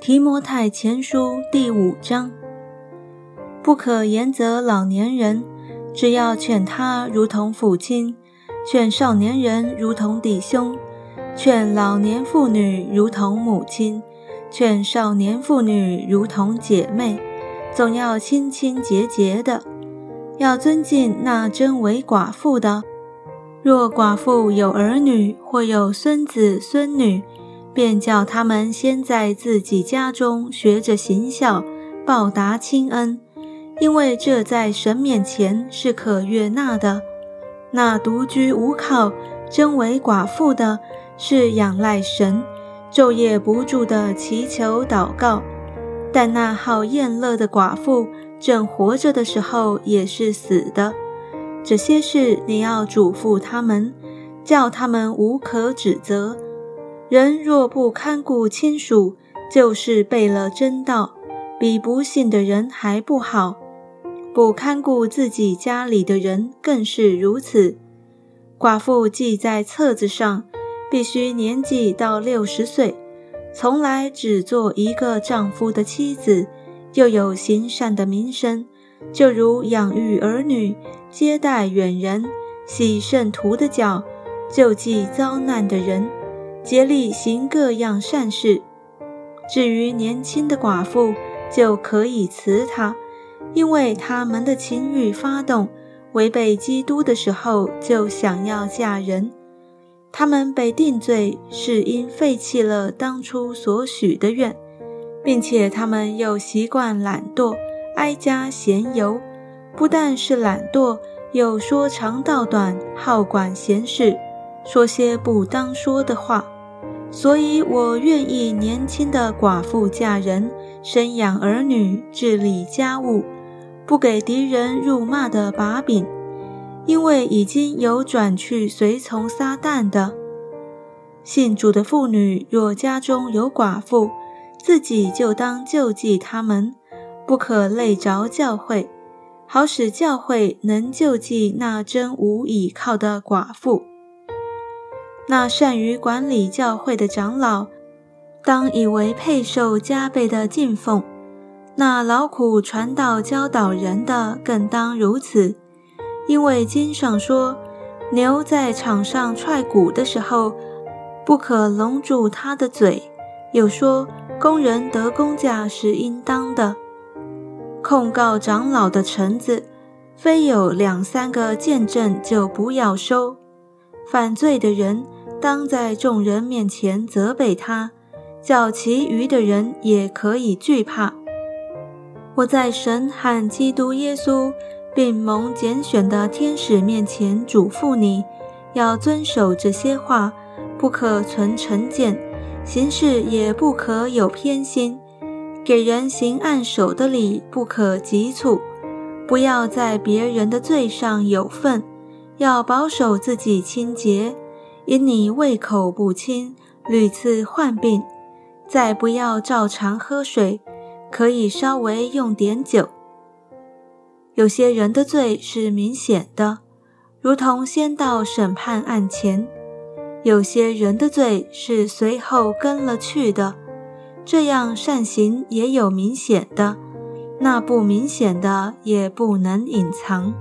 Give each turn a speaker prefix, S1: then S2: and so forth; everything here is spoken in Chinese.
S1: 提摩太前书第五章，不可言责老年人，只要劝他如同父亲，劝少年人如同弟兄，劝老年妇女如同母亲，劝少年妇女如同姐妹，总要清清洁洁的，要尊敬那真为寡妇的。若寡妇有儿女或有孙子孙女，便叫他们先在自己家中学着行孝，报答亲恩，因为这在神面前是可悦纳的。那独居无靠、真为寡妇的，是仰赖神，昼夜不住的祈求祷告；但那好宴乐的寡妇，正活着的时候也是死的。这些事你要嘱咐他们，叫他们无可指责。人若不看顾亲属，就是背了真道，比不信的人还不好。不看顾自己家里的人更是如此。寡妇记在册子上，必须年纪到六十岁，从来只做一个丈夫的妻子，又有行善的名声，就如养育儿女、接待远人、洗圣徒的脚、救济遭难的人。竭力行各样善事。至于年轻的寡妇，就可以辞她，因为他们的情欲发动，违背基督的时候，就想要嫁人。他们被定罪，是因废弃了当初所许的愿，并且他们又习惯懒惰，哀家闲游。不但是懒惰，又说长道短，好管闲事，说些不当说的话。所以我愿意年轻的寡妇嫁人，生养儿女，治理家务，不给敌人辱骂的把柄，因为已经有转去随从撒旦的。信主的妇女若家中有寡妇，自己就当救济他们，不可累着教会，好使教会能救济那真无倚靠的寡妇。那善于管理教会的长老，当以为配受加倍的敬奉；那劳苦传道教导人的，更当如此。因为经上说，牛在场上踹鼓的时候，不可笼住它的嘴；又说，工人得工价是应当的。控告长老的臣子，非有两三个见证，就不要收。犯罪的人。当在众人面前责备他，叫其余的人也可以惧怕。我在神和基督耶稣并蒙拣选的天使面前嘱咐你，要遵守这些话，不可存成见，行事也不可有偏心，给人行按手的礼不可急促，不要在别人的罪上有份，要保守自己清洁。因你胃口不清，屡次患病，再不要照常喝水，可以稍微用点酒。有些人的罪是明显的，如同先到审判案前；有些人的罪是随后跟了去的，这样善行也有明显的，那不明显的也不能隐藏。